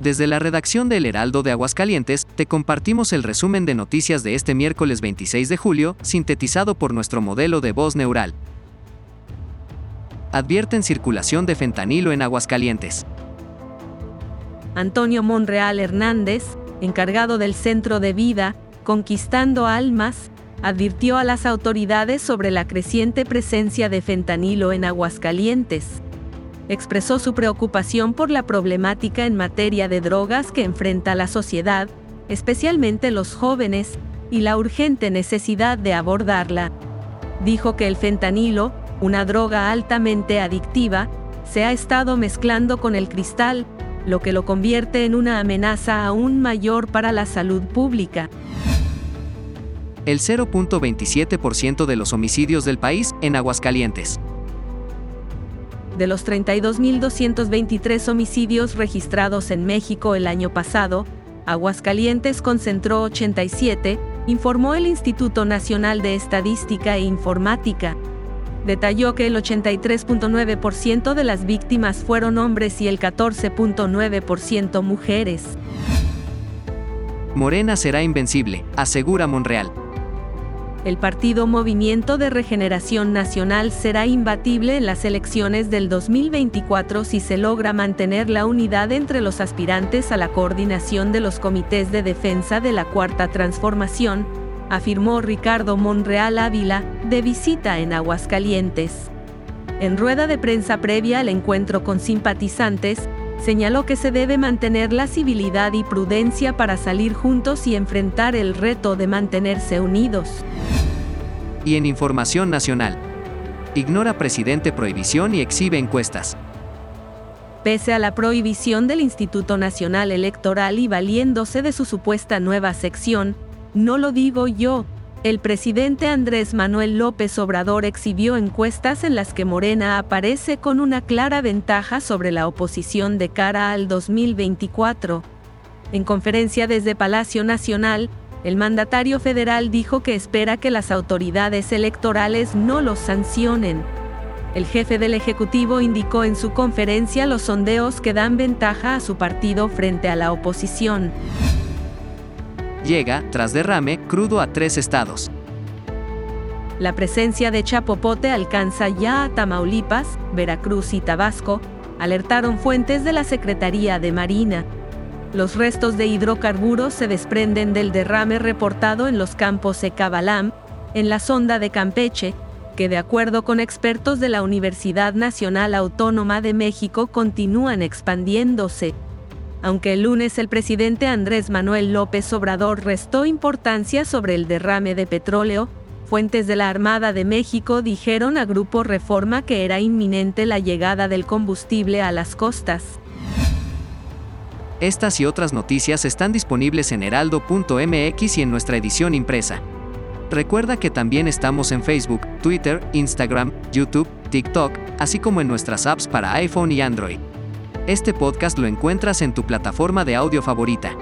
Desde la redacción del Heraldo de Aguascalientes, te compartimos el resumen de noticias de este miércoles 26 de julio, sintetizado por nuestro modelo de voz neural. Advierten circulación de fentanilo en Aguascalientes. Antonio Monreal Hernández, encargado del Centro de Vida, Conquistando Almas, advirtió a las autoridades sobre la creciente presencia de fentanilo en Aguascalientes expresó su preocupación por la problemática en materia de drogas que enfrenta la sociedad, especialmente los jóvenes, y la urgente necesidad de abordarla. Dijo que el fentanilo, una droga altamente adictiva, se ha estado mezclando con el cristal, lo que lo convierte en una amenaza aún mayor para la salud pública. El 0.27% de los homicidios del país en Aguascalientes. De los 32.223 homicidios registrados en México el año pasado, Aguascalientes concentró 87, informó el Instituto Nacional de Estadística e Informática. Detalló que el 83.9% de las víctimas fueron hombres y el 14.9% mujeres. Morena será invencible, asegura Monreal el partido Movimiento de Regeneración Nacional será imbatible en las elecciones del 2024 si se logra mantener la unidad entre los aspirantes a la coordinación de los comités de defensa de la Cuarta Transformación, afirmó Ricardo Monreal Ávila, de visita en Aguascalientes. En rueda de prensa previa al encuentro con simpatizantes, señaló que se debe mantener la civilidad y prudencia para salir juntos y enfrentar el reto de mantenerse unidos. Y en Información Nacional. Ignora presidente prohibición y exhibe encuestas. Pese a la prohibición del Instituto Nacional Electoral y valiéndose de su supuesta nueva sección, no lo digo yo, el presidente Andrés Manuel López Obrador exhibió encuestas en las que Morena aparece con una clara ventaja sobre la oposición de cara al 2024. En conferencia desde Palacio Nacional, el mandatario federal dijo que espera que las autoridades electorales no los sancionen. El jefe del Ejecutivo indicó en su conferencia los sondeos que dan ventaja a su partido frente a la oposición llega, tras derrame, crudo a tres estados. La presencia de chapopote alcanza ya a Tamaulipas, Veracruz y Tabasco, alertaron fuentes de la Secretaría de Marina. Los restos de hidrocarburos se desprenden del derrame reportado en los campos Ecabalam, en la sonda de Campeche, que de acuerdo con expertos de la Universidad Nacional Autónoma de México continúan expandiéndose. Aunque el lunes el presidente Andrés Manuel López Obrador restó importancia sobre el derrame de petróleo, fuentes de la Armada de México dijeron a Grupo Reforma que era inminente la llegada del combustible a las costas. Estas y otras noticias están disponibles en heraldo.mx y en nuestra edición impresa. Recuerda que también estamos en Facebook, Twitter, Instagram, YouTube, TikTok, así como en nuestras apps para iPhone y Android. Este podcast lo encuentras en tu plataforma de audio favorita.